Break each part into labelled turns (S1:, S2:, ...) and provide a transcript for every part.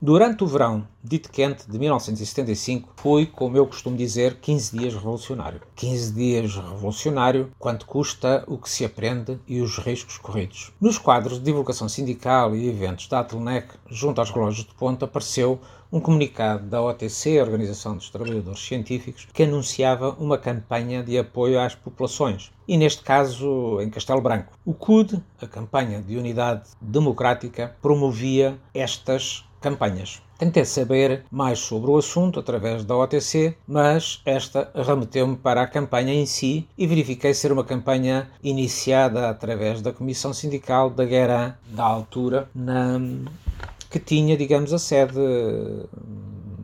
S1: Durante o verão dito quente de 1975, fui, como eu costumo dizer, 15 dias revolucionário. 15 dias revolucionário, quanto custa o que se aprende e os riscos corridos. Nos quadros de divulgação sindical e eventos da Atlenec, junto aos relógios de ponta, apareceu um comunicado da OTC, Organização dos Trabalhadores Científicos, que anunciava uma campanha de apoio às populações, e neste caso em Castelo Branco. O CUD, a campanha de unidade democrática, promovia estas campanhas. Tentei saber mais sobre o assunto através da OTC, mas esta remeteu-me para a campanha em si e verifiquei ser uma campanha iniciada através da Comissão Sindical da Guerra da altura, na, que tinha, digamos, a sede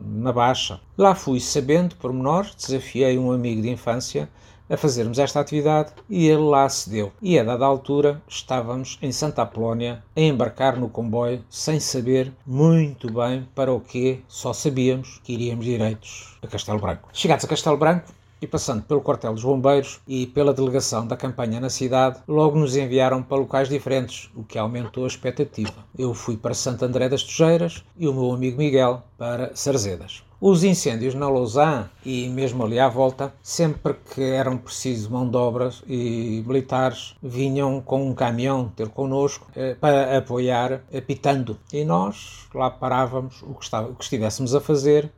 S1: na Baixa. Lá fui sabendo pormenores, desafiei um amigo de infância a fazermos esta atividade e ele lá cedeu. E a dada altura estávamos em Santa Apolónia a embarcar no comboio sem saber muito bem para o que, só sabíamos que iríamos direitos a Castelo Branco. Chegados a Castelo Branco, e passando pelo quartel dos bombeiros e pela delegação da campanha na cidade, logo nos enviaram para locais diferentes, o que aumentou a expectativa. Eu fui para Santo André das Tujeiras e o meu amigo Miguel para Sarzedas. Os incêndios na Lausanne e mesmo ali à volta, sempre que eram precisos mão de obras e militares, vinham com um caminhão ter connosco eh, para apoiar, apitando. E nós lá parávamos o que, estava, o que estivéssemos a fazer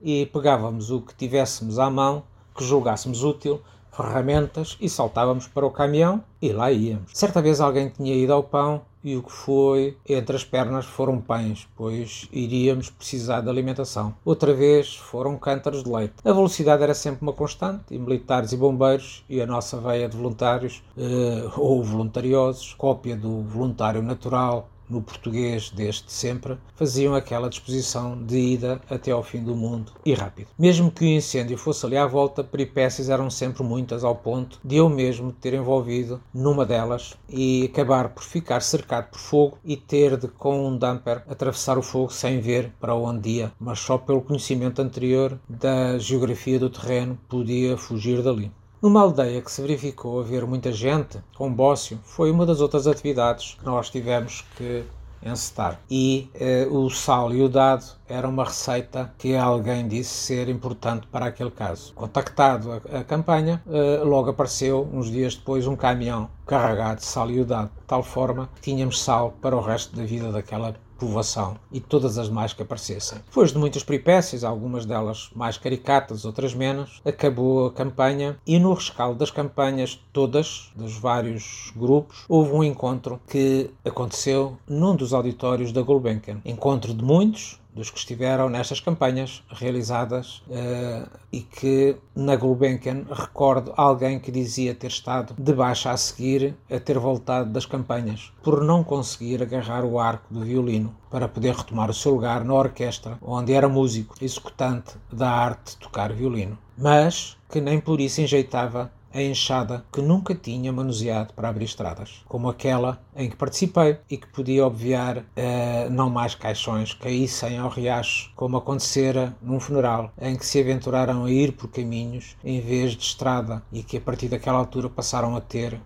S1: e pegávamos o que tivéssemos à mão, que julgássemos útil, ferramentas e saltávamos para o caminhão e lá íamos. Certa vez alguém tinha ido ao pão e o que foi entre as pernas foram pães, pois iríamos precisar de alimentação. Outra vez foram cântaros de leite. A velocidade era sempre uma constante, e militares e bombeiros, e a nossa veia de voluntários, eh, ou voluntariosos, cópia do voluntário natural, no português desde sempre, faziam aquela disposição de ida até ao fim do mundo e rápido. Mesmo que o incêndio fosse ali à volta, peripécias eram sempre muitas ao ponto de eu mesmo ter envolvido numa delas e acabar por ficar cercado por fogo e ter de, com um dumper, atravessar o fogo sem ver para onde ia, mas só pelo conhecimento anterior da geografia do terreno podia fugir dali. Numa aldeia que se verificou haver muita gente, com bócio, foi uma das outras atividades que nós tivemos que encetar. E eh, o sal e o dado era uma receita que alguém disse ser importante para aquele caso. Contactado a, a campanha, eh, logo apareceu, uns dias depois, um caminhão carregado de sal e o dado, de tal forma que tínhamos sal para o resto da vida daquela povoação e todas as mais que aparecessem. Depois de muitas peripécias, algumas delas mais caricatas, outras menos, acabou a campanha e no rescaldo das campanhas todas, dos vários grupos, houve um encontro que aconteceu num dos auditórios da Gulbenkian. Encontro de muitos, dos que estiveram nestas campanhas realizadas uh, e que na Gulbenkian recordo alguém que dizia ter estado de baixa a seguir a ter voltado das campanhas por não conseguir agarrar o arco do violino para poder retomar o seu lugar na orquestra onde era músico executante da arte de tocar violino. Mas que nem por isso enjeitava a enxada que nunca tinha manuseado para abrir estradas, como aquela em que participei e que podia obviar uh, não mais caixões caíssem ao riacho, como acontecera num funeral em que se aventuraram a ir por caminhos em vez de estrada e que a partir daquela altura passaram a ter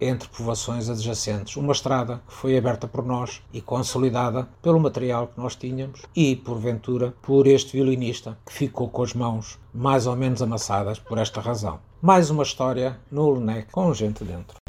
S1: entre povoações adjacentes. Uma estrada que foi aberta por nós e consolidada pelo material que nós tínhamos e, porventura, por este violinista que ficou com as mãos mais ou menos amassadas por esta razão. Mais uma história no Lenec com gente dentro.